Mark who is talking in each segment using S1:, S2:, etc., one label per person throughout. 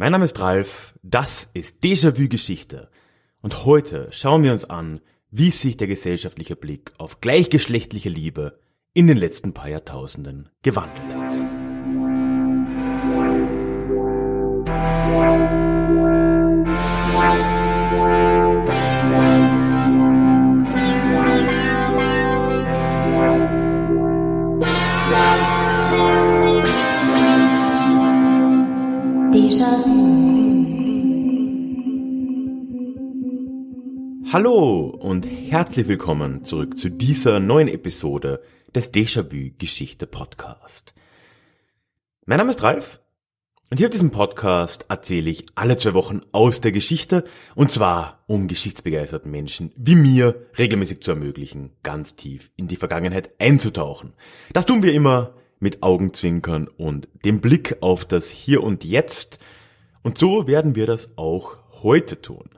S1: Mein Name ist Ralf, das ist Déjà-vu Geschichte und heute schauen wir uns an, wie sich der gesellschaftliche Blick auf gleichgeschlechtliche Liebe in den letzten paar Jahrtausenden gewandelt hat. Hallo und herzlich willkommen zurück zu dieser neuen Episode des Déjà-vu Geschichte Podcast. Mein Name ist Ralf und hier auf diesem Podcast erzähle ich alle zwei Wochen aus der Geschichte und zwar um geschichtsbegeisterten Menschen wie mir regelmäßig zu ermöglichen, ganz tief in die Vergangenheit einzutauchen. Das tun wir immer mit Augenzwinkern und dem Blick auf das Hier und Jetzt und so werden wir das auch heute tun.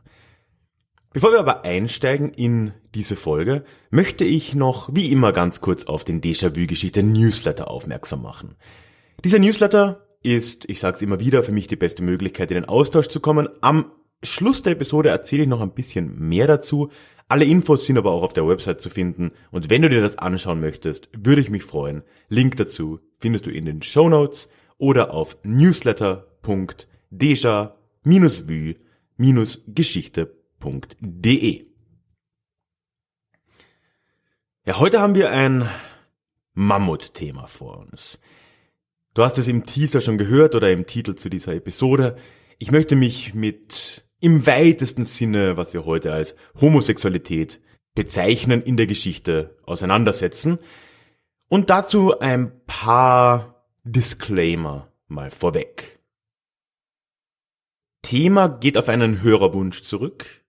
S1: Bevor wir aber einsteigen in diese Folge, möchte ich noch wie immer ganz kurz auf den Déjà-vu-Geschichte Newsletter aufmerksam machen. Dieser Newsletter ist, ich sage es immer wieder, für mich die beste Möglichkeit, in den Austausch zu kommen. Am Schluss der Episode erzähle ich noch ein bisschen mehr dazu. Alle Infos sind aber auch auf der Website zu finden und wenn du dir das anschauen möchtest, würde ich mich freuen. Link dazu findest du in den Show Notes oder auf newsletter.deja-vue-geschichte.com www.ftf.de. Ja, heute haben wir ein Mammutthema vor uns. Du hast es im Teaser schon gehört oder im Titel zu dieser Episode. Ich möchte mich mit im weitesten Sinne, was wir heute als Homosexualität bezeichnen, in der Geschichte auseinandersetzen. Und dazu ein paar Disclaimer mal vorweg. Thema geht auf einen Hörerwunsch zurück,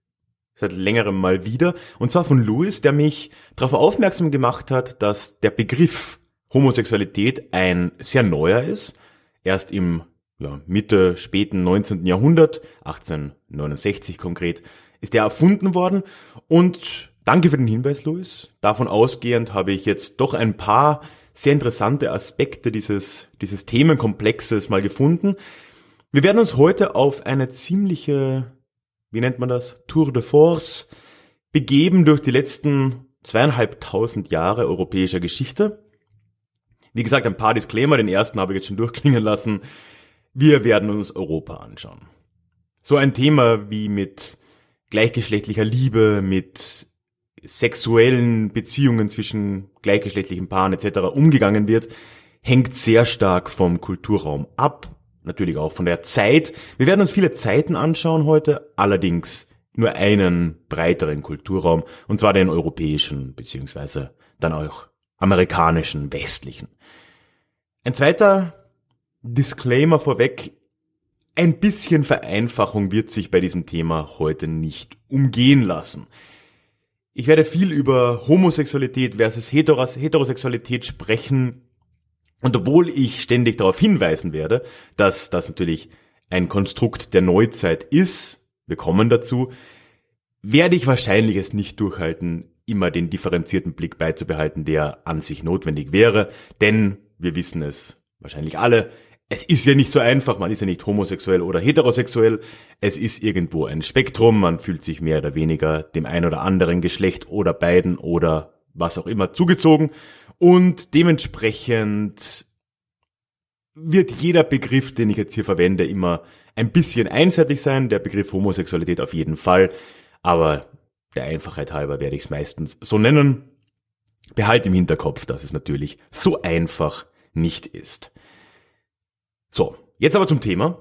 S1: seit längerem mal wieder, und zwar von Louis, der mich darauf aufmerksam gemacht hat, dass der Begriff Homosexualität ein sehr neuer ist, erst im ja, Mitte, späten 19. Jahrhundert, 1869 konkret, ist er erfunden worden und danke für den Hinweis, Louis. Davon ausgehend habe ich jetzt doch ein paar sehr interessante Aspekte dieses, dieses Themenkomplexes mal gefunden. Wir werden uns heute auf eine ziemliche wie nennt man das, Tour de Force begeben durch die letzten zweieinhalbtausend Jahre europäischer Geschichte. Wie gesagt, ein paar Disclaimer, den ersten habe ich jetzt schon durchklingen lassen. Wir werden uns Europa anschauen. So ein Thema wie mit gleichgeschlechtlicher Liebe, mit sexuellen Beziehungen zwischen gleichgeschlechtlichen Paaren etc. umgegangen wird, hängt sehr stark vom Kulturraum ab natürlich auch von der Zeit. Wir werden uns viele Zeiten anschauen heute, allerdings nur einen breiteren Kulturraum, und zwar den europäischen, beziehungsweise dann auch amerikanischen, westlichen. Ein zweiter Disclaimer vorweg. Ein bisschen Vereinfachung wird sich bei diesem Thema heute nicht umgehen lassen. Ich werde viel über Homosexualität versus Heterosexualität sprechen, und obwohl ich ständig darauf hinweisen werde, dass das natürlich ein Konstrukt der Neuzeit ist, wir kommen dazu, werde ich wahrscheinlich es nicht durchhalten, immer den differenzierten Blick beizubehalten, der an sich notwendig wäre, denn wir wissen es wahrscheinlich alle, es ist ja nicht so einfach, man ist ja nicht homosexuell oder heterosexuell, es ist irgendwo ein Spektrum, man fühlt sich mehr oder weniger dem ein oder anderen Geschlecht oder beiden oder was auch immer zugezogen und dementsprechend wird jeder Begriff, den ich jetzt hier verwende, immer ein bisschen einseitig sein. Der Begriff Homosexualität auf jeden Fall. Aber der Einfachheit halber werde ich es meistens so nennen. Behalt im Hinterkopf, dass es natürlich so einfach nicht ist. So, jetzt aber zum Thema.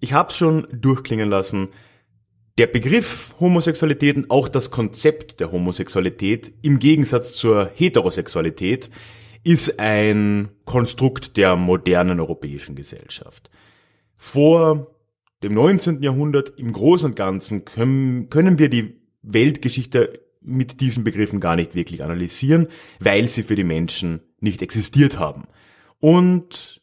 S1: Ich habe es schon durchklingen lassen der Begriff Homosexualität und auch das Konzept der Homosexualität im Gegensatz zur Heterosexualität ist ein Konstrukt der modernen europäischen Gesellschaft. Vor dem 19. Jahrhundert im Großen und Ganzen können, können wir die Weltgeschichte mit diesen Begriffen gar nicht wirklich analysieren, weil sie für die Menschen nicht existiert haben. Und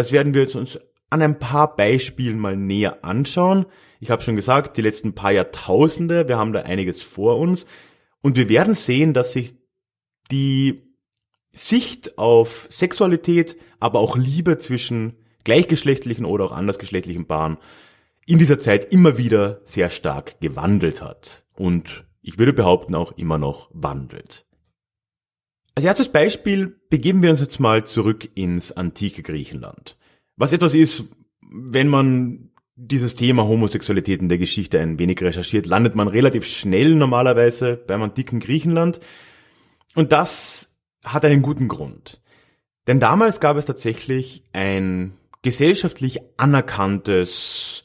S1: das werden wir jetzt uns an ein paar Beispielen mal näher anschauen. Ich habe schon gesagt, die letzten paar Jahrtausende, wir haben da einiges vor uns und wir werden sehen, dass sich die Sicht auf Sexualität, aber auch Liebe zwischen gleichgeschlechtlichen oder auch andersgeschlechtlichen Paaren in dieser Zeit immer wieder sehr stark gewandelt hat und ich würde behaupten auch immer noch wandelt. Als erstes Beispiel begeben wir uns jetzt mal zurück ins antike Griechenland. Was etwas ist, wenn man dieses Thema Homosexualität in der Geschichte ein wenig recherchiert, landet man relativ schnell normalerweise beim antiken Griechenland. Und das hat einen guten Grund. Denn damals gab es tatsächlich ein gesellschaftlich anerkanntes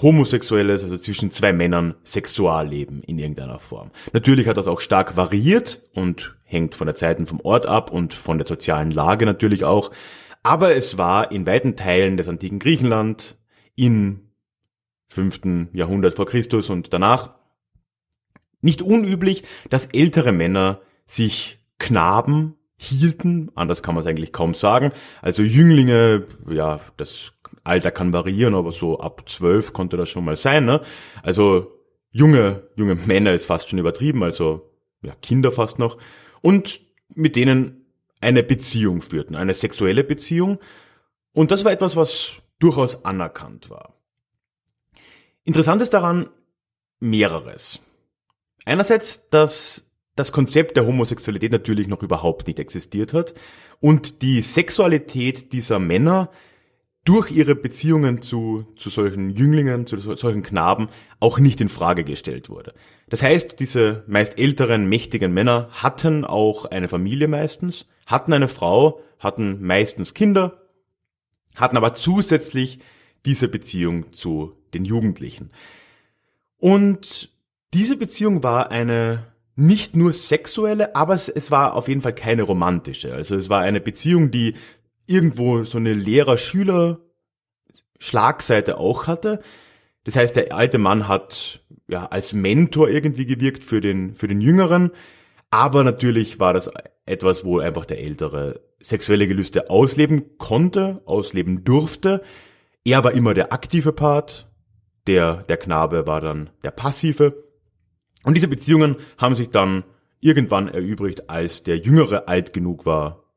S1: homosexuelles, also zwischen zwei Männern, Sexualleben in irgendeiner Form. Natürlich hat das auch stark variiert und hängt von der Zeit und vom Ort ab und von der sozialen Lage natürlich auch. Aber es war in weiten Teilen des antiken Griechenland im fünften Jahrhundert vor Christus und danach nicht unüblich, dass ältere Männer sich Knaben hielten, anders kann man es eigentlich kaum sagen. Also Jünglinge, ja, das Alter kann variieren, aber so ab zwölf konnte das schon mal sein. Ne? Also junge, junge Männer ist fast schon übertrieben, also ja, Kinder fast noch. Und mit denen eine Beziehung führten, eine sexuelle Beziehung. Und das war etwas, was durchaus anerkannt war. Interessant ist daran mehreres. Einerseits, dass das Konzept der Homosexualität natürlich noch überhaupt nicht existiert hat und die Sexualität dieser Männer durch ihre Beziehungen zu, zu solchen Jünglingen, zu solchen Knaben auch nicht in Frage gestellt wurde. Das heißt, diese meist älteren, mächtigen Männer hatten auch eine Familie meistens, hatten eine Frau, hatten meistens Kinder, hatten aber zusätzlich diese Beziehung zu den Jugendlichen. Und diese Beziehung war eine nicht nur sexuelle, aber es, es war auf jeden Fall keine romantische. Also es war eine Beziehung, die irgendwo so eine Lehrer-Schüler-Schlagseite auch hatte. Das heißt, der alte Mann hat ja als Mentor irgendwie gewirkt für den, für den Jüngeren. Aber natürlich war das etwas, wo einfach der Ältere sexuelle Gelüste ausleben konnte, ausleben durfte. Er war immer der aktive Part, der, der Knabe war dann der passive. Und diese Beziehungen haben sich dann irgendwann erübrigt, als der Jüngere alt genug war,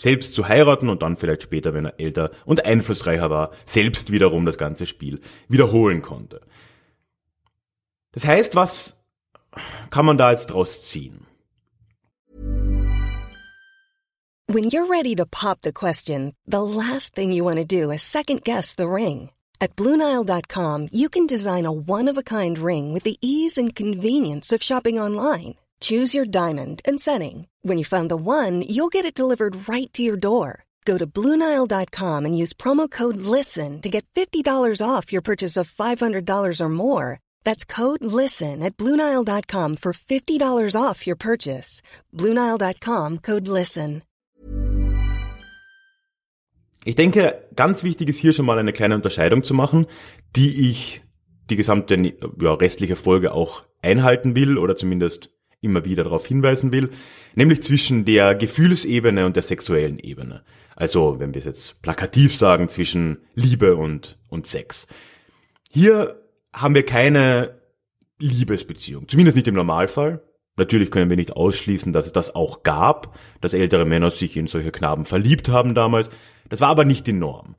S1: selbst zu heiraten und dann vielleicht später, wenn er älter und einflussreicher war, selbst wiederum das ganze Spiel wiederholen konnte. Das heißt, was kann man da jetzt draus ziehen?
S2: When you're ready to pop the question, the last thing you want to do is second guess the ring. At Bluenile.com, you can design a one of a kind ring with the ease and convenience of shopping online. Choose your diamond and setting. When you find the one, you'll get it delivered right to your door. Go to Bluenile.com and use promo code LISTEN to get $50 off your purchase of $500 or more. That's code LISTEN at Bluenile.com for $50 off your purchase. Bluenile.com code LISTEN.
S1: Ich denke, ganz wichtig ist hier schon mal eine kleine Unterscheidung zu machen, die ich die gesamte ja, restliche Folge auch einhalten will oder zumindest immer wieder darauf hinweisen will, nämlich zwischen der Gefühlsebene und der sexuellen Ebene. Also, wenn wir es jetzt plakativ sagen, zwischen Liebe und, und Sex. Hier haben wir keine Liebesbeziehung, zumindest nicht im Normalfall. Natürlich können wir nicht ausschließen, dass es das auch gab, dass ältere Männer sich in solche Knaben verliebt haben damals. Das war aber nicht die Norm.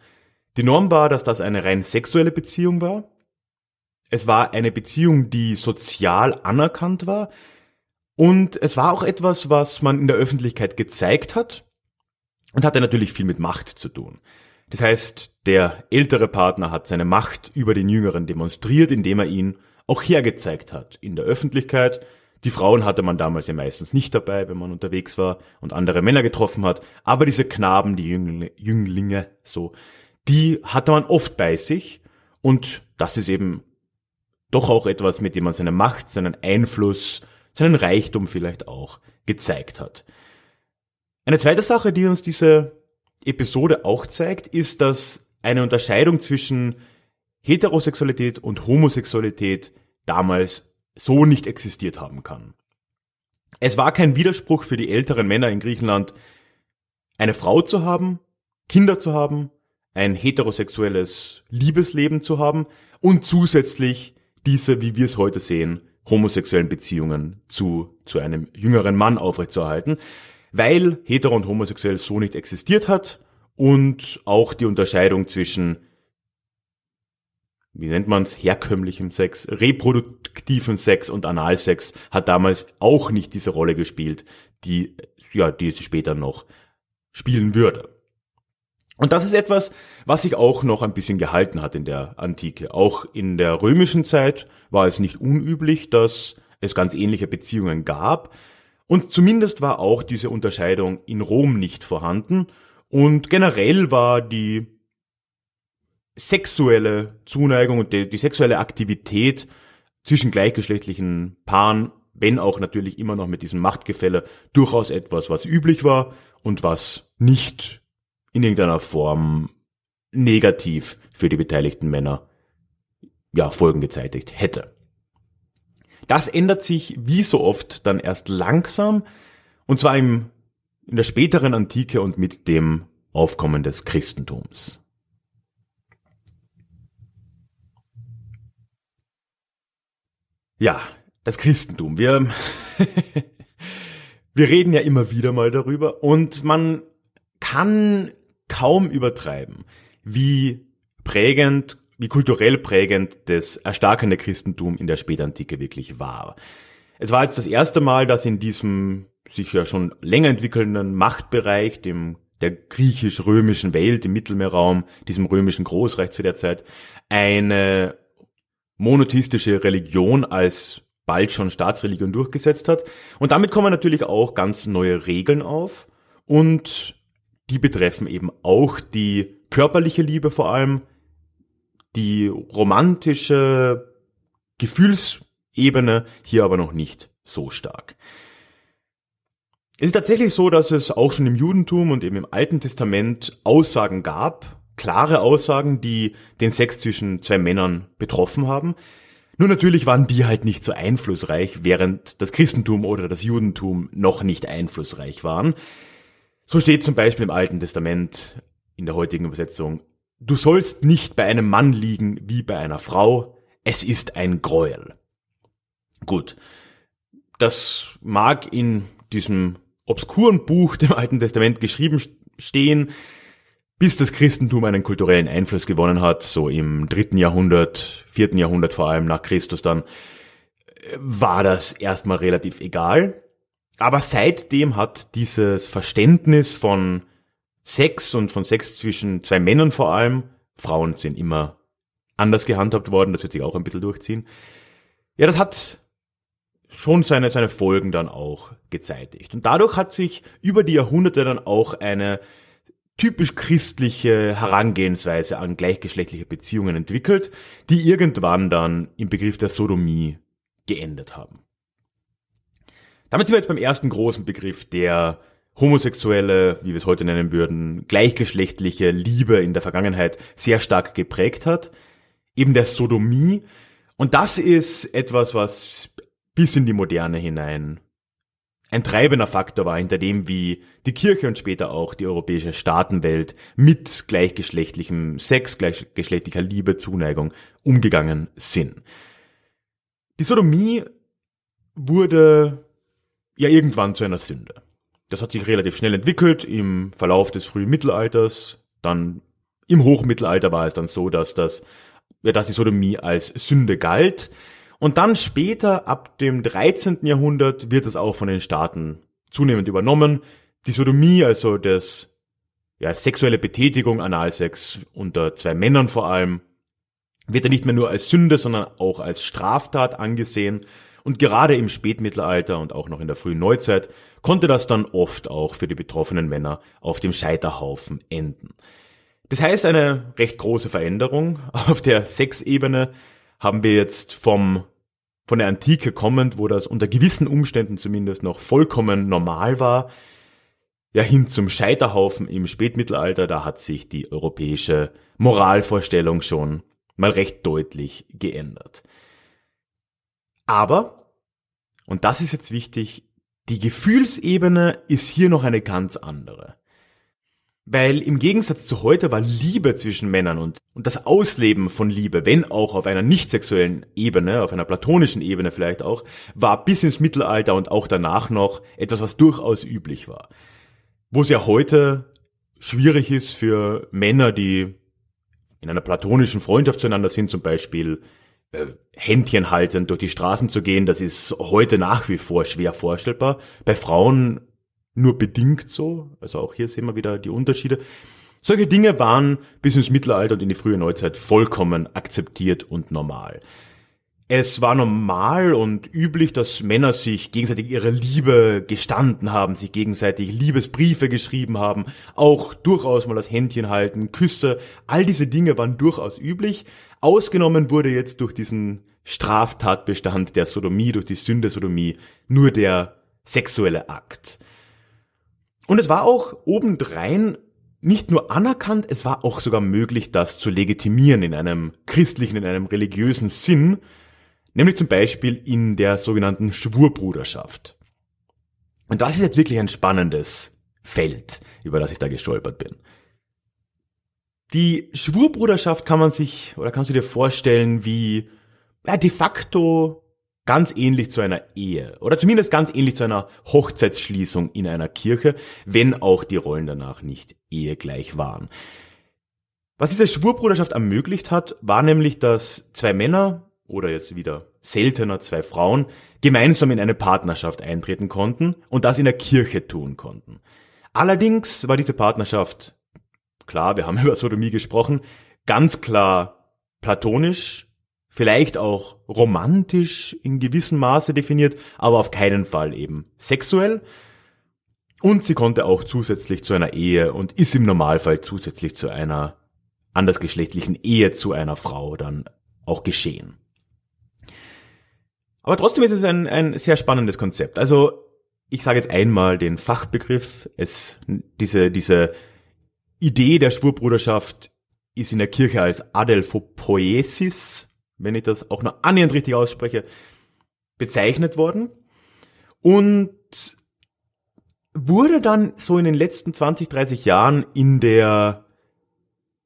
S1: Die Norm war, dass das eine rein sexuelle Beziehung war. Es war eine Beziehung, die sozial anerkannt war, und es war auch etwas, was man in der Öffentlichkeit gezeigt hat und hatte natürlich viel mit Macht zu tun. Das heißt, der ältere Partner hat seine Macht über den Jüngeren demonstriert, indem er ihn auch hergezeigt hat in der Öffentlichkeit. Die Frauen hatte man damals ja meistens nicht dabei, wenn man unterwegs war und andere Männer getroffen hat. Aber diese Knaben, die Jünglinge, so, die hatte man oft bei sich. Und das ist eben doch auch etwas, mit dem man seine Macht, seinen Einfluss seinen Reichtum vielleicht auch gezeigt hat. Eine zweite Sache, die uns diese Episode auch zeigt, ist, dass eine Unterscheidung zwischen Heterosexualität und Homosexualität damals so nicht existiert haben kann. Es war kein Widerspruch für die älteren Männer in Griechenland, eine Frau zu haben, Kinder zu haben, ein heterosexuelles Liebesleben zu haben und zusätzlich diese, wie wir es heute sehen, homosexuellen Beziehungen zu, zu einem jüngeren Mann aufrechtzuerhalten, weil hetero und homosexuell so nicht existiert hat und auch die Unterscheidung zwischen wie nennt man's, herkömmlichem Sex, reproduktiven Sex und Analsex hat damals auch nicht diese Rolle gespielt, die, ja, die sie später noch spielen würde. Und das ist etwas, was sich auch noch ein bisschen gehalten hat in der Antike. Auch in der römischen Zeit war es nicht unüblich, dass es ganz ähnliche Beziehungen gab. Und zumindest war auch diese Unterscheidung in Rom nicht vorhanden. Und generell war die sexuelle Zuneigung und die, die sexuelle Aktivität zwischen gleichgeschlechtlichen Paaren, wenn auch natürlich immer noch mit diesem Machtgefälle, durchaus etwas, was üblich war und was nicht in irgendeiner Form negativ für die beteiligten Männer ja, Folgen gezeitigt hätte. Das ändert sich wie so oft dann erst langsam, und zwar im, in der späteren Antike und mit dem Aufkommen des Christentums. Ja, das Christentum. Wir, wir reden ja immer wieder mal darüber und man kann kaum übertreiben, wie prägend, wie kulturell prägend das erstarkende Christentum in der Spätantike wirklich war. Es war jetzt das erste Mal, dass in diesem sich ja schon länger entwickelnden Machtbereich, dem der griechisch-römischen Welt im Mittelmeerraum, diesem römischen Großreich zu der Zeit, eine monotheistische Religion als bald schon Staatsreligion durchgesetzt hat. Und damit kommen natürlich auch ganz neue Regeln auf und die betreffen eben auch die körperliche Liebe vor allem, die romantische Gefühlsebene hier aber noch nicht so stark. Es ist tatsächlich so, dass es auch schon im Judentum und eben im Alten Testament Aussagen gab, klare Aussagen, die den Sex zwischen zwei Männern betroffen haben. Nur natürlich waren die halt nicht so einflussreich, während das Christentum oder das Judentum noch nicht einflussreich waren. So steht zum Beispiel im Alten Testament in der heutigen Übersetzung, du sollst nicht bei einem Mann liegen wie bei einer Frau, es ist ein Gräuel. Gut, das mag in diesem obskuren Buch dem Alten Testament geschrieben stehen, bis das Christentum einen kulturellen Einfluss gewonnen hat, so im dritten Jahrhundert, vierten Jahrhundert vor allem nach Christus dann, war das erstmal relativ egal. Aber seitdem hat dieses Verständnis von Sex und von Sex zwischen zwei Männern vor allem, Frauen sind immer anders gehandhabt worden, das wird sich auch ein bisschen durchziehen. Ja, das hat schon seine, seine Folgen dann auch gezeitigt. Und dadurch hat sich über die Jahrhunderte dann auch eine typisch christliche Herangehensweise an gleichgeschlechtliche Beziehungen entwickelt, die irgendwann dann im Begriff der Sodomie geendet haben. Damit sind wir jetzt beim ersten großen Begriff, der homosexuelle, wie wir es heute nennen würden, gleichgeschlechtliche Liebe in der Vergangenheit sehr stark geprägt hat, eben der Sodomie. Und das ist etwas, was bis in die Moderne hinein ein treibender Faktor war, hinter dem wie die Kirche und später auch die europäische Staatenwelt mit gleichgeschlechtlichem Sex, gleichgeschlechtlicher Liebe, Zuneigung umgegangen sind. Die Sodomie wurde ja irgendwann zu einer Sünde. Das hat sich relativ schnell entwickelt im Verlauf des frühen Mittelalters. Dann im Hochmittelalter war es dann so, dass das, ja, dass die Sodomie als Sünde galt. Und dann später, ab dem 13. Jahrhundert, wird es auch von den Staaten zunehmend übernommen. Die Sodomie, also das, ja, sexuelle Betätigung, Analsex unter zwei Männern vor allem, wird ja nicht mehr nur als Sünde, sondern auch als Straftat angesehen. Und gerade im Spätmittelalter und auch noch in der frühen Neuzeit konnte das dann oft auch für die betroffenen Männer auf dem Scheiterhaufen enden. Das heißt eine recht große Veränderung. Auf der Sexebene haben wir jetzt vom von der Antike kommend, wo das unter gewissen Umständen zumindest noch vollkommen normal war, ja hin zum Scheiterhaufen im Spätmittelalter, da hat sich die europäische Moralvorstellung schon mal recht deutlich geändert. Aber, und das ist jetzt wichtig, die Gefühlsebene ist hier noch eine ganz andere. Weil im Gegensatz zu heute war Liebe zwischen Männern und, und das Ausleben von Liebe, wenn auch auf einer nicht sexuellen Ebene, auf einer platonischen Ebene vielleicht auch, war bis ins Mittelalter und auch danach noch etwas, was durchaus üblich war. Wo es ja heute schwierig ist für Männer, die in einer platonischen Freundschaft zueinander sind, zum Beispiel Händchen haltend durch die Straßen zu gehen, das ist heute nach wie vor schwer vorstellbar. Bei Frauen nur bedingt so, also auch hier sehen wir wieder die Unterschiede. Solche Dinge waren bis ins Mittelalter und in die frühe Neuzeit vollkommen akzeptiert und normal. Es war normal und üblich, dass Männer sich gegenseitig ihre Liebe gestanden haben, sich gegenseitig Liebesbriefe geschrieben haben, auch durchaus mal das Händchen halten, Küsse, all diese Dinge waren durchaus üblich. Ausgenommen wurde jetzt durch diesen Straftatbestand der Sodomie, durch die Sünde Sodomie, nur der sexuelle Akt. Und es war auch obendrein nicht nur anerkannt, es war auch sogar möglich, das zu legitimieren in einem christlichen, in einem religiösen Sinn, nämlich zum Beispiel in der sogenannten Schwurbruderschaft. Und das ist jetzt wirklich ein spannendes Feld, über das ich da gestolpert bin. Die Schwurbruderschaft kann man sich oder kannst du dir vorstellen wie ja, de facto ganz ähnlich zu einer Ehe oder zumindest ganz ähnlich zu einer Hochzeitsschließung in einer Kirche, wenn auch die Rollen danach nicht ehegleich waren. Was diese Schwurbruderschaft ermöglicht hat, war nämlich, dass zwei Männer oder jetzt wieder seltener zwei Frauen gemeinsam in eine Partnerschaft eintreten konnten und das in der Kirche tun konnten. Allerdings war diese Partnerschaft, klar, wir haben über Sodomie gesprochen, ganz klar platonisch, vielleicht auch romantisch in gewissem Maße definiert, aber auf keinen Fall eben sexuell. Und sie konnte auch zusätzlich zu einer Ehe und ist im Normalfall zusätzlich zu einer andersgeschlechtlichen Ehe zu einer Frau dann auch geschehen. Aber trotzdem ist es ein, ein sehr spannendes Konzept. Also ich sage jetzt einmal den Fachbegriff. Es, diese, diese Idee der Schwurbruderschaft ist in der Kirche als Adelphopoiesis, wenn ich das auch nur annähernd richtig ausspreche, bezeichnet worden. Und wurde dann so in den letzten 20, 30 Jahren in der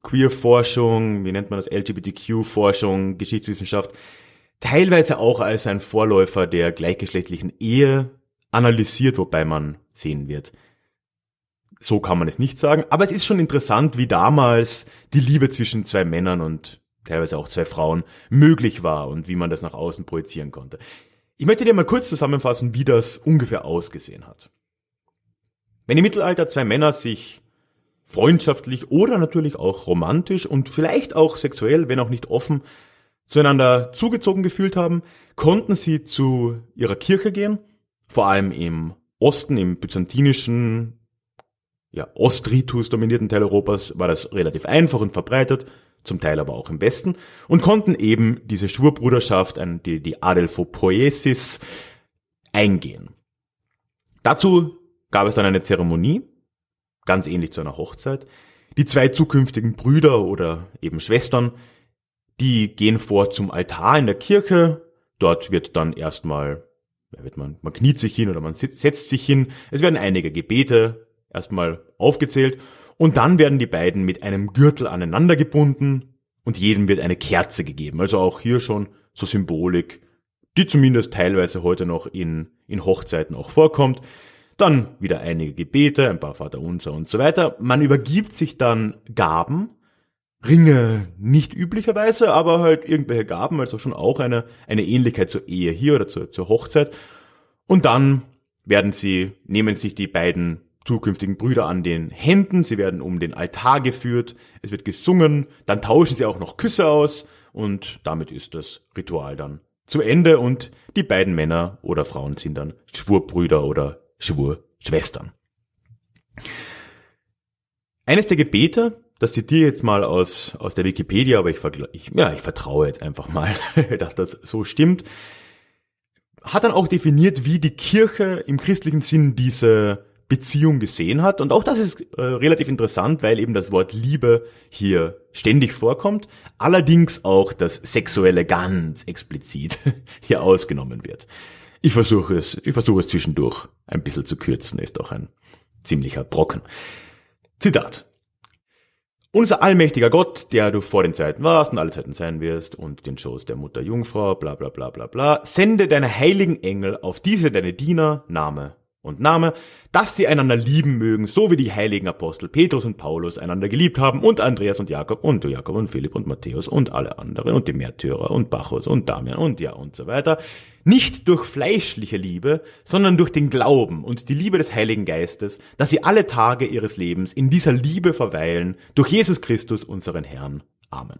S1: Queer-Forschung, wie nennt man das, LGBTQ-Forschung, Geschichtswissenschaft, teilweise auch als ein Vorläufer der gleichgeschlechtlichen Ehe analysiert, wobei man sehen wird, so kann man es nicht sagen. Aber es ist schon interessant, wie damals die Liebe zwischen zwei Männern und teilweise auch zwei Frauen möglich war und wie man das nach außen projizieren konnte. Ich möchte dir mal kurz zusammenfassen, wie das ungefähr ausgesehen hat. Wenn im Mittelalter zwei Männer sich freundschaftlich oder natürlich auch romantisch und vielleicht auch sexuell, wenn auch nicht offen, zueinander zugezogen gefühlt haben, konnten sie zu ihrer Kirche gehen, vor allem im Osten, im byzantinischen, ja, Ostritus dominierten Teil Europas war das relativ einfach und verbreitet, zum Teil aber auch im Westen, und konnten eben diese Schwurbruderschaft, die, die Adelphopoiesis, eingehen. Dazu gab es dann eine Zeremonie, ganz ähnlich zu einer Hochzeit. Die zwei zukünftigen Brüder oder eben Schwestern die gehen vor zum Altar in der Kirche. Dort wird dann erstmal, wird man, man kniet sich hin oder man setzt sich hin. Es werden einige Gebete erstmal aufgezählt und dann werden die beiden mit einem Gürtel aneinander gebunden und jedem wird eine Kerze gegeben. Also auch hier schon so Symbolik, die zumindest teilweise heute noch in, in Hochzeiten auch vorkommt. Dann wieder einige Gebete, ein paar Vaterunser und so weiter. Man übergibt sich dann Gaben Ringe nicht üblicherweise, aber halt irgendwelche Gaben, also schon auch eine, eine Ähnlichkeit zur Ehe hier oder zur, zur Hochzeit. Und dann werden sie, nehmen sich die beiden zukünftigen Brüder an den Händen, sie werden um den Altar geführt, es wird gesungen, dann tauschen sie auch noch Küsse aus und damit ist das Ritual dann zu Ende und die beiden Männer oder Frauen sind dann Schwurbrüder oder Schwurschwestern. Eines der Gebete, das zitiere jetzt mal aus, aus der Wikipedia, aber ich, ich, ja, ich vertraue jetzt einfach mal, dass das so stimmt. Hat dann auch definiert, wie die Kirche im christlichen Sinn diese Beziehung gesehen hat. Und auch das ist äh, relativ interessant, weil eben das Wort Liebe hier ständig vorkommt. Allerdings auch das Sexuelle ganz explizit hier ausgenommen wird. Ich versuche es, ich versuche es zwischendurch ein bisschen zu kürzen, ist doch ein ziemlicher Brocken. Zitat. Unser allmächtiger Gott, der du vor den Zeiten warst und alle Zeiten sein wirst und den Schoß der Mutter Jungfrau, bla bla bla bla bla, sende deine heiligen Engel auf diese deine Diener, Name und Name, dass sie einander lieben mögen, so wie die heiligen Apostel Petrus und Paulus einander geliebt haben und Andreas und Jakob und Jakob und Philipp und Matthäus und alle anderen und die Märtyrer und Bacchus und Damian und ja und so weiter. Nicht durch fleischliche Liebe, sondern durch den Glauben und die Liebe des Heiligen Geistes, dass sie alle Tage ihres Lebens in dieser Liebe verweilen, durch Jesus Christus, unseren Herrn. Amen.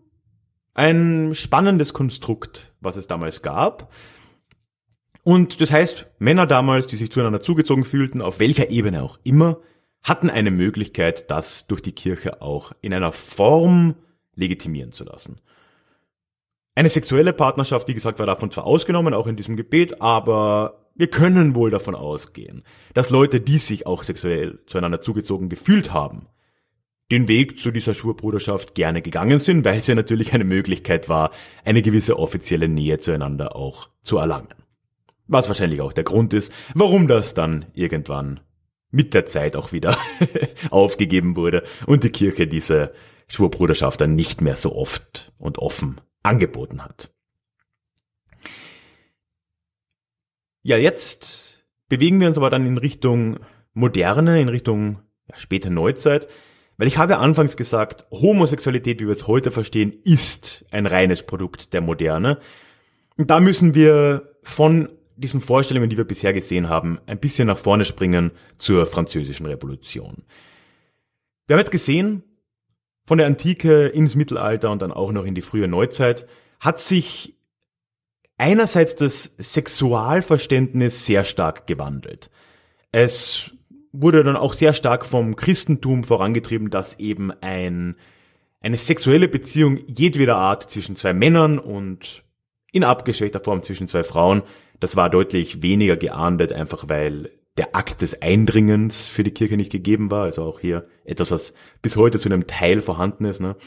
S1: ein spannendes Konstrukt, was es damals gab. Und das heißt, Männer damals, die sich zueinander zugezogen fühlten, auf welcher Ebene auch immer, hatten eine Möglichkeit, das durch die Kirche auch in einer Form legitimieren zu lassen. Eine sexuelle Partnerschaft, wie gesagt, war davon zwar ausgenommen, auch in diesem Gebet, aber wir können wohl davon ausgehen, dass Leute, die sich auch sexuell zueinander zugezogen gefühlt haben, den Weg zu dieser Schwurbruderschaft gerne gegangen sind, weil es ja natürlich eine Möglichkeit war, eine gewisse offizielle Nähe zueinander auch zu erlangen. Was wahrscheinlich auch der Grund ist, warum das dann irgendwann mit der Zeit auch wieder aufgegeben wurde und die Kirche diese Schwurbruderschaft dann nicht mehr so oft und offen angeboten hat. Ja, jetzt bewegen wir uns aber dann in Richtung Moderne, in Richtung ja, späte Neuzeit. Weil ich habe anfangs gesagt, Homosexualität, wie wir es heute verstehen, ist ein reines Produkt der Moderne. Und da müssen wir von diesen Vorstellungen, die wir bisher gesehen haben, ein bisschen nach vorne springen zur französischen Revolution. Wir haben jetzt gesehen, von der Antike ins Mittelalter und dann auch noch in die frühe Neuzeit hat sich einerseits das Sexualverständnis sehr stark gewandelt. Es wurde dann auch sehr stark vom Christentum vorangetrieben, dass eben ein, eine sexuelle Beziehung jedweder Art zwischen zwei Männern und in abgeschwächter Form zwischen zwei Frauen, das war deutlich weniger geahndet, einfach weil der Akt des Eindringens für die Kirche nicht gegeben war, also auch hier etwas, was bis heute zu einem Teil vorhanden ist. Ne?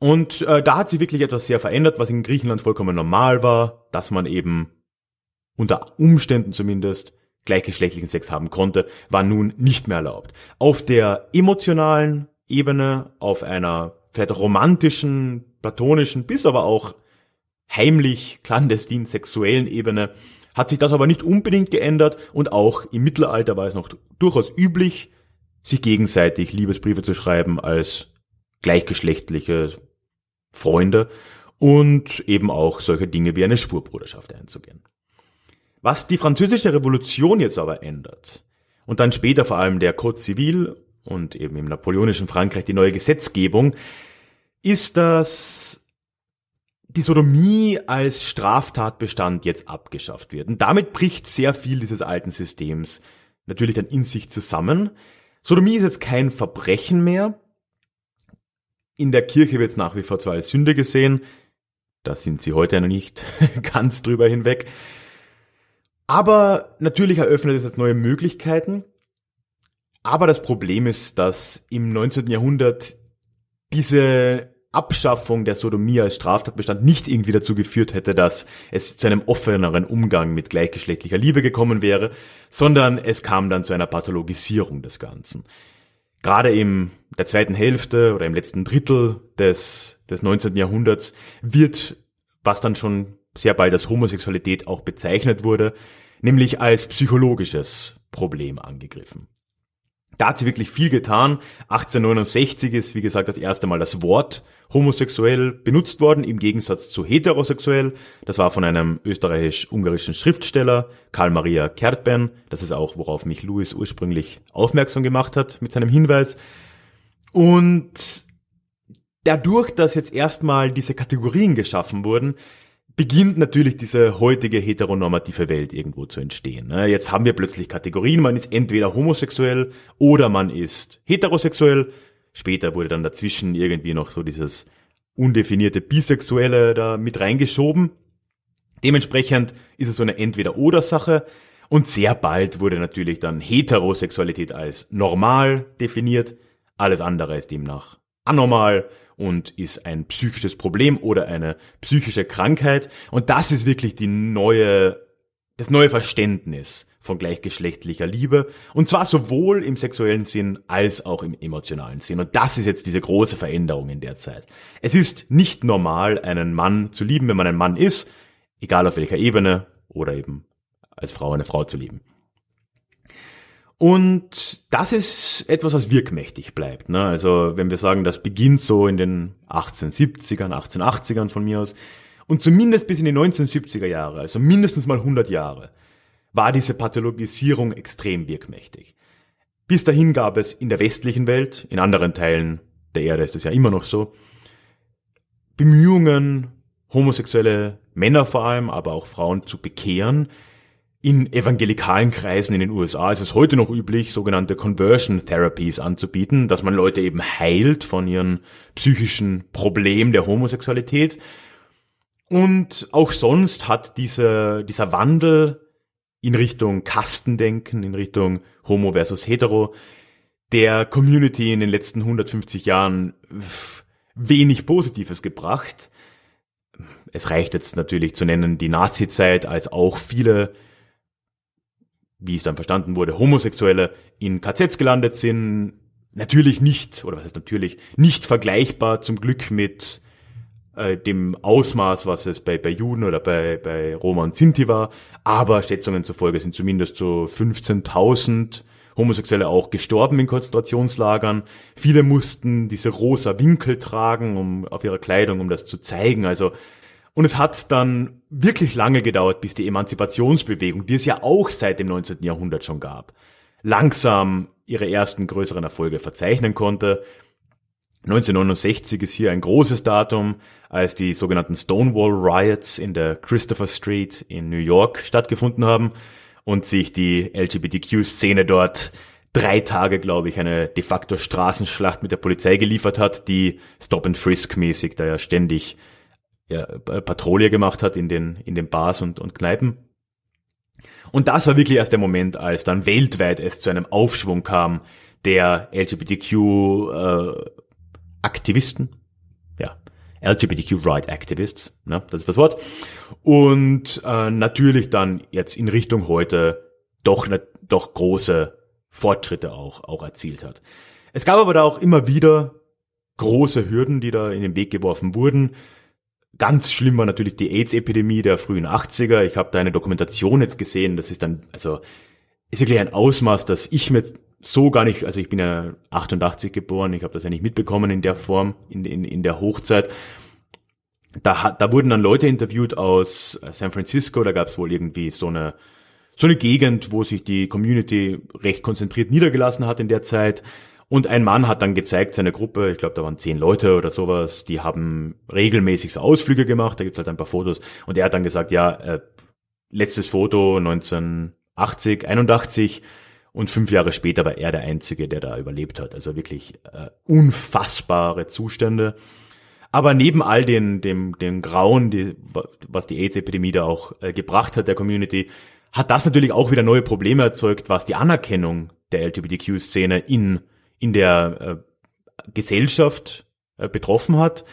S1: Und äh, da hat sich wirklich etwas sehr verändert, was in Griechenland vollkommen normal war, dass man eben unter Umständen zumindest gleichgeschlechtlichen Sex haben konnte, war nun nicht mehr erlaubt. Auf der emotionalen Ebene, auf einer vielleicht romantischen, platonischen, bis aber auch heimlich, clandestin sexuellen Ebene hat sich das aber nicht unbedingt geändert und auch im Mittelalter war es noch durchaus üblich, sich gegenseitig Liebesbriefe zu schreiben als gleichgeschlechtliche Freunde und eben auch solche Dinge wie eine Spurbruderschaft einzugehen. Was die französische Revolution jetzt aber ändert und dann später vor allem der Code Civil und eben im napoleonischen Frankreich die neue Gesetzgebung, ist, dass die Sodomie als Straftatbestand jetzt abgeschafft wird. Und damit bricht sehr viel dieses alten Systems natürlich dann in sich zusammen. Sodomie ist jetzt kein Verbrechen mehr. In der Kirche wird es nach wie vor zwar als Sünde gesehen, da sind sie heute noch nicht ganz drüber hinweg, aber natürlich eröffnet es jetzt neue Möglichkeiten. Aber das Problem ist, dass im 19. Jahrhundert diese Abschaffung der Sodomie als Straftatbestand nicht irgendwie dazu geführt hätte, dass es zu einem offeneren Umgang mit gleichgeschlechtlicher Liebe gekommen wäre, sondern es kam dann zu einer Pathologisierung des Ganzen. Gerade im der zweiten Hälfte oder im letzten Drittel des, des 19. Jahrhunderts wird, was dann schon sehr bald als Homosexualität auch bezeichnet wurde, nämlich als psychologisches Problem angegriffen. Da hat sie wirklich viel getan. 1869 ist, wie gesagt, das erste Mal das Wort homosexuell benutzt worden, im Gegensatz zu heterosexuell. Das war von einem österreichisch-ungarischen Schriftsteller, Karl Maria Kertben. Das ist auch, worauf mich Louis ursprünglich aufmerksam gemacht hat mit seinem Hinweis. Und dadurch, dass jetzt erstmal diese Kategorien geschaffen wurden, beginnt natürlich diese heutige heteronormative Welt irgendwo zu entstehen. Ne? Jetzt haben wir plötzlich Kategorien, man ist entweder homosexuell oder man ist heterosexuell. Später wurde dann dazwischen irgendwie noch so dieses undefinierte Bisexuelle da mit reingeschoben. Dementsprechend ist es so eine Entweder-Oder-Sache. Und sehr bald wurde natürlich dann Heterosexualität als normal definiert. Alles andere ist demnach anormal und ist ein psychisches Problem oder eine psychische Krankheit. Und das ist wirklich die neue, das neue Verständnis von gleichgeschlechtlicher Liebe. Und zwar sowohl im sexuellen Sinn als auch im emotionalen Sinn. Und das ist jetzt diese große Veränderung in der Zeit. Es ist nicht normal, einen Mann zu lieben, wenn man ein Mann ist, egal auf welcher Ebene oder eben als Frau eine Frau zu lieben. Und das ist etwas, was wirkmächtig bleibt. Ne? Also wenn wir sagen, das beginnt so in den 1870ern, 1880ern von mir aus und zumindest bis in die 1970er Jahre, also mindestens mal 100 Jahre, war diese Pathologisierung extrem wirkmächtig. Bis dahin gab es in der westlichen Welt, in anderen Teilen der Erde ist es ja immer noch so, Bemühungen, homosexuelle Männer vor allem, aber auch Frauen zu bekehren, in evangelikalen Kreisen in den USA ist es heute noch üblich, sogenannte Conversion Therapies anzubieten, dass man Leute eben heilt von ihren psychischen Problemen der Homosexualität. Und auch sonst hat diese, dieser Wandel in Richtung Kastendenken, in Richtung Homo versus Hetero, der Community in den letzten 150 Jahren wenig Positives gebracht. Es reicht jetzt natürlich zu nennen die Nazi-Zeit, als auch viele wie es dann verstanden wurde, Homosexuelle in KZs gelandet sind. Natürlich nicht, oder was heißt natürlich, nicht vergleichbar zum Glück mit äh, dem Ausmaß, was es bei, bei Juden oder bei, bei Roma und Sinti war. Aber Schätzungen zufolge sind zumindest so 15.000 Homosexuelle auch gestorben in Konzentrationslagern. Viele mussten diese rosa Winkel tragen, um auf ihrer Kleidung, um das zu zeigen. Also und es hat dann wirklich lange gedauert, bis die Emanzipationsbewegung, die es ja auch seit dem 19. Jahrhundert schon gab, langsam ihre ersten größeren Erfolge verzeichnen konnte. 1969 ist hier ein großes Datum, als die sogenannten Stonewall Riots in der Christopher Street in New York stattgefunden haben und sich die LGBTQ-Szene dort drei Tage, glaube ich, eine de facto Straßenschlacht mit der Polizei geliefert hat, die Stop and Frisk mäßig da ja ständig ja, Patrouille gemacht hat in den, in den Bars und, und Kneipen. Und das war wirklich erst der Moment, als dann weltweit es zu einem Aufschwung kam der LGBTQ-Aktivisten. Äh, ja, LGBTQ Right Activists, ne, das ist das Wort. Und äh, natürlich dann jetzt in Richtung heute doch, ne, doch große Fortschritte auch, auch erzielt hat. Es gab aber da auch immer wieder große Hürden, die da in den Weg geworfen wurden. Ganz schlimm war natürlich die AIDS-Epidemie der frühen 80er. Ich habe da eine Dokumentation jetzt gesehen. Das ist dann, also ist wirklich ein Ausmaß, dass ich mir so gar nicht, also ich bin ja 88 geboren, ich habe das ja nicht mitbekommen in der Form, in, in, in der Hochzeit. Da, da wurden dann Leute interviewt aus San Francisco, da gab es wohl irgendwie so eine so eine Gegend, wo sich die Community recht konzentriert niedergelassen hat in der Zeit. Und ein Mann hat dann gezeigt, seine Gruppe, ich glaube, da waren zehn Leute oder sowas, die haben regelmäßig so Ausflüge gemacht, da gibt's halt ein paar Fotos. Und er hat dann gesagt, ja, äh, letztes Foto 1980, 81 und fünf Jahre später war er der Einzige, der da überlebt hat. Also wirklich äh, unfassbare Zustände. Aber neben all den, dem, dem Grauen, die, was die AIDS-Epidemie da auch äh, gebracht hat, der Community, hat das natürlich auch wieder neue Probleme erzeugt, was die Anerkennung der LGBTQ-Szene in in der äh, Gesellschaft äh, betroffen hat.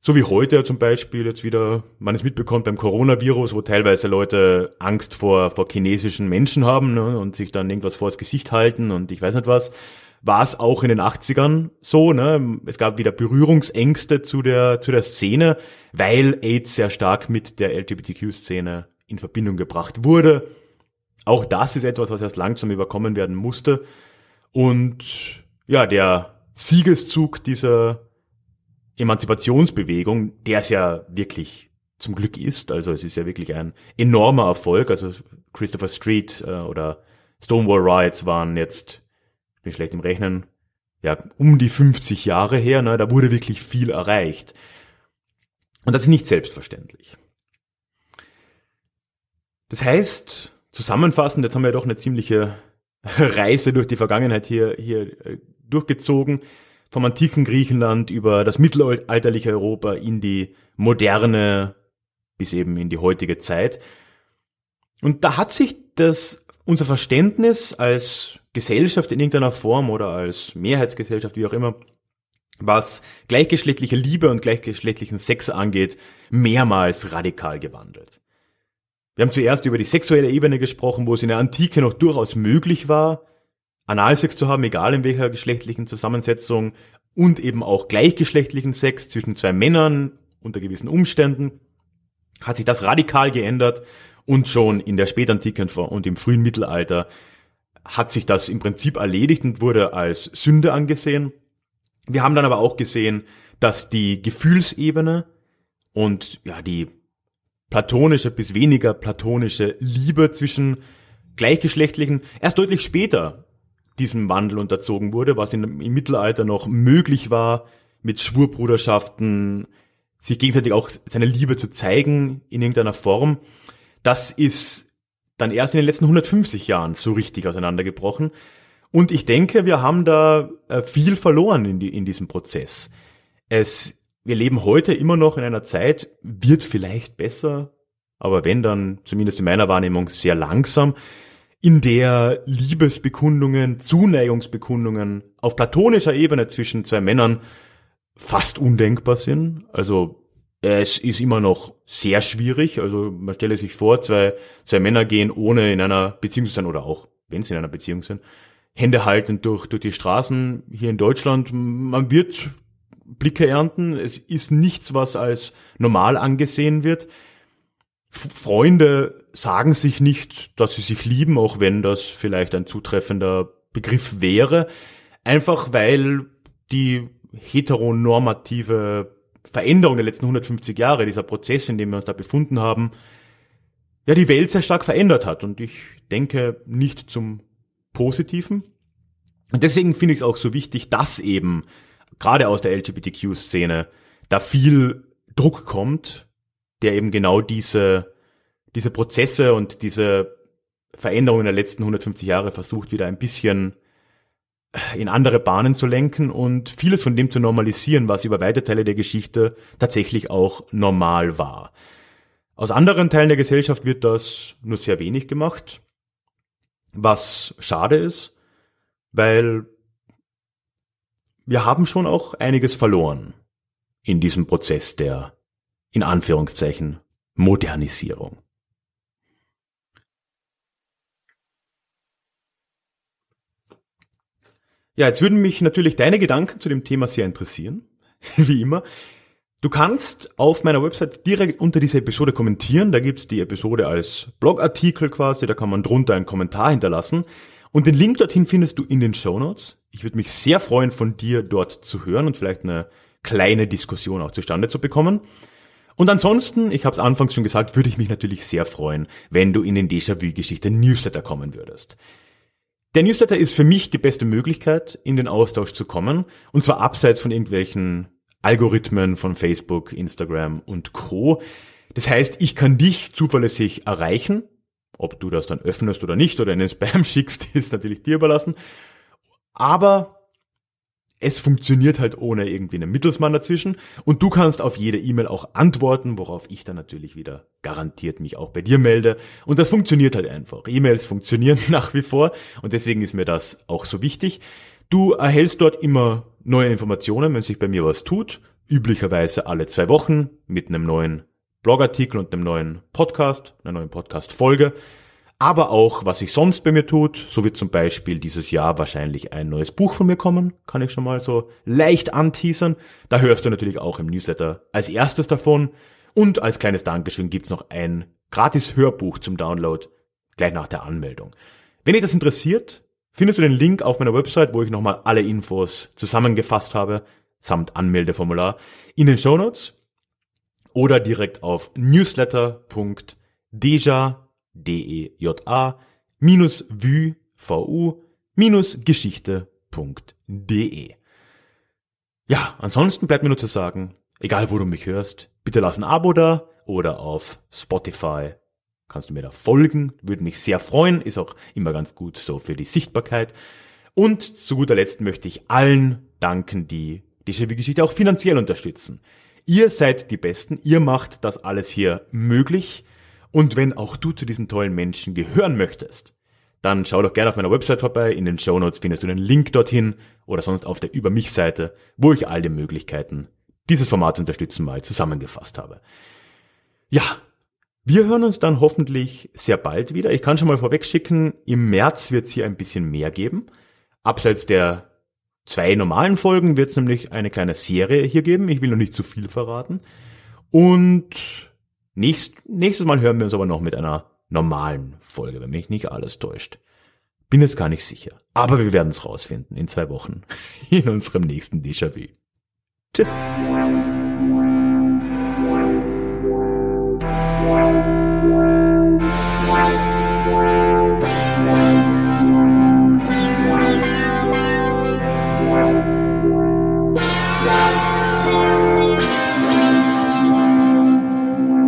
S1: So wie heute zum Beispiel jetzt wieder, man es mitbekommt beim Coronavirus, wo teilweise Leute Angst vor, vor chinesischen Menschen haben ne, und sich dann irgendwas vors Gesicht halten und ich weiß nicht was, war es auch in den 80ern so. Ne? Es gab wieder Berührungsängste zu der, zu der Szene, weil AIDS sehr stark mit der LGBTQ-Szene in Verbindung gebracht wurde. Auch das ist etwas, was erst langsam überkommen werden musste. Und ja, der Siegeszug dieser Emanzipationsbewegung, der es ja wirklich zum Glück ist, also es ist ja wirklich ein enormer Erfolg, also Christopher Street äh, oder Stonewall Riots waren jetzt, ich bin schlecht im Rechnen, ja, um die 50 Jahre her, ne, da wurde wirklich viel erreicht. Und das ist nicht selbstverständlich. Das heißt, zusammenfassend, jetzt haben wir ja doch eine ziemliche Reise durch die Vergangenheit hier, hier äh, durchgezogen. vom antiken Griechenland über das mittelalterliche Europa in die moderne bis eben in die heutige Zeit. Und da hat sich das, unser Verständnis als Gesellschaft in irgendeiner Form oder als Mehrheitsgesellschaft, wie auch immer, was gleichgeschlechtliche Liebe und gleichgeschlechtlichen Sex angeht, mehrmals radikal gewandelt. Wir haben zuerst über die sexuelle Ebene gesprochen, wo es in der Antike noch durchaus möglich war, Analsex zu haben, egal in welcher geschlechtlichen Zusammensetzung, und eben auch gleichgeschlechtlichen Sex zwischen zwei Männern unter gewissen Umständen, hat sich das radikal geändert und schon in der Spätantike und im frühen Mittelalter hat sich das im Prinzip erledigt und wurde als Sünde angesehen. Wir haben dann aber auch gesehen, dass die Gefühlsebene und ja, die platonische bis weniger platonische Liebe zwischen Gleichgeschlechtlichen erst deutlich später diesem Wandel unterzogen wurde, was in, im Mittelalter noch möglich war, mit Schwurbruderschaften, sich gegenseitig auch seine Liebe zu zeigen in irgendeiner Form. Das ist dann erst in den letzten 150 Jahren so richtig auseinandergebrochen. Und ich denke, wir haben da äh, viel verloren in, die, in diesem Prozess. Es, wir leben heute immer noch in einer Zeit, wird vielleicht besser, aber wenn dann, zumindest in meiner Wahrnehmung, sehr langsam, in der Liebesbekundungen, Zuneigungsbekundungen auf platonischer Ebene zwischen zwei Männern fast undenkbar sind. Also es ist immer noch sehr schwierig. Also man stelle sich vor, zwei, zwei Männer gehen ohne in einer Beziehung zu sein oder auch, wenn sie in einer Beziehung sind, Hände haltend durch, durch die Straßen hier in Deutschland. Man wird Blicke ernten. Es ist nichts, was als normal angesehen wird. Freunde sagen sich nicht, dass sie sich lieben, auch wenn das vielleicht ein zutreffender Begriff wäre. Einfach weil die heteronormative Veränderung der letzten 150 Jahre, dieser Prozess, in dem wir uns da befunden haben, ja, die Welt sehr stark verändert hat. Und ich denke nicht zum Positiven. Und deswegen finde ich es auch so wichtig, dass eben gerade aus der LGBTQ-Szene da viel Druck kommt, der eben genau diese, diese Prozesse und diese Veränderungen der letzten 150 Jahre versucht, wieder ein bisschen in andere Bahnen zu lenken und vieles von dem zu normalisieren, was über weite Teile der Geschichte tatsächlich auch normal war. Aus anderen Teilen der Gesellschaft wird das nur sehr wenig gemacht, was schade ist, weil wir haben schon auch einiges verloren in diesem Prozess der, in Anführungszeichen, Modernisierung. Ja, jetzt würden mich natürlich deine Gedanken zu dem Thema sehr interessieren, wie immer. Du kannst auf meiner Website direkt unter dieser Episode kommentieren. Da gibt's die Episode als Blogartikel quasi, da kann man drunter einen Kommentar hinterlassen. Und den Link dorthin findest du in den Show Notes. Ich würde mich sehr freuen, von dir dort zu hören und vielleicht eine kleine Diskussion auch zustande zu bekommen. Und ansonsten, ich habe es anfangs schon gesagt, würde ich mich natürlich sehr freuen, wenn du in den Déjà-vu-Geschichte Newsletter kommen würdest. Der Newsletter ist für mich die beste Möglichkeit, in den Austausch zu kommen, und zwar abseits von irgendwelchen Algorithmen von Facebook, Instagram und Co. Das heißt, ich kann dich zuverlässig erreichen. Ob du das dann öffnest oder nicht oder in den Spam schickst, ist natürlich dir überlassen. Aber es funktioniert halt ohne irgendwie einen Mittelsmann dazwischen. Und du kannst auf jede E-Mail auch antworten, worauf ich dann natürlich wieder garantiert mich auch bei dir melde. Und das funktioniert halt einfach. E-Mails funktionieren nach wie vor. Und deswegen ist mir das auch so wichtig. Du erhältst dort immer neue Informationen, wenn sich bei mir was tut, üblicherweise alle zwei Wochen mit einem neuen Blogartikel und einem neuen Podcast, einer neuen Podcast-Folge aber auch, was sich sonst bei mir tut. So wird zum Beispiel dieses Jahr wahrscheinlich ein neues Buch von mir kommen, kann ich schon mal so leicht anteasern. Da hörst du natürlich auch im Newsletter als erstes davon. Und als kleines Dankeschön gibt's noch ein gratis Hörbuch zum Download gleich nach der Anmeldung. Wenn dich das interessiert, findest du den Link auf meiner Website, wo ich nochmal alle Infos zusammengefasst habe, samt Anmeldeformular, in den Show Notes oder direkt auf newsletter.deja D-E-J-A minus vue, V-U, minus Geschichte.de. Ja, ansonsten bleibt mir nur zu sagen, egal wo du mich hörst, bitte lass ein Abo da oder auf Spotify kannst du mir da folgen, würde mich sehr freuen, ist auch immer ganz gut so für die Sichtbarkeit. Und zu guter Letzt möchte ich allen danken, die die Déjà-vu-Geschichte auch finanziell unterstützen. Ihr seid die Besten, ihr macht das alles hier möglich. Und wenn auch du zu diesen tollen Menschen gehören möchtest, dann schau doch gerne auf meiner Website vorbei. In den Show Notes findest du den Link dorthin oder sonst auf der Über mich Seite, wo ich all die Möglichkeiten, dieses Format zu unterstützen, mal zusammengefasst habe. Ja, wir hören uns dann hoffentlich sehr bald wieder. Ich kann schon mal vorweg schicken, im März wird es hier ein bisschen mehr geben. Abseits der zwei normalen Folgen wird es nämlich eine kleine Serie hier geben. Ich will noch nicht zu viel verraten. Und nächst, nächstes Mal hören wir uns aber noch mit einer normalen Folge, wenn mich nicht alles täuscht. Bin jetzt gar nicht sicher. Aber wir werden es rausfinden in zwei Wochen in unserem nächsten Déjà-vu. Tschüss.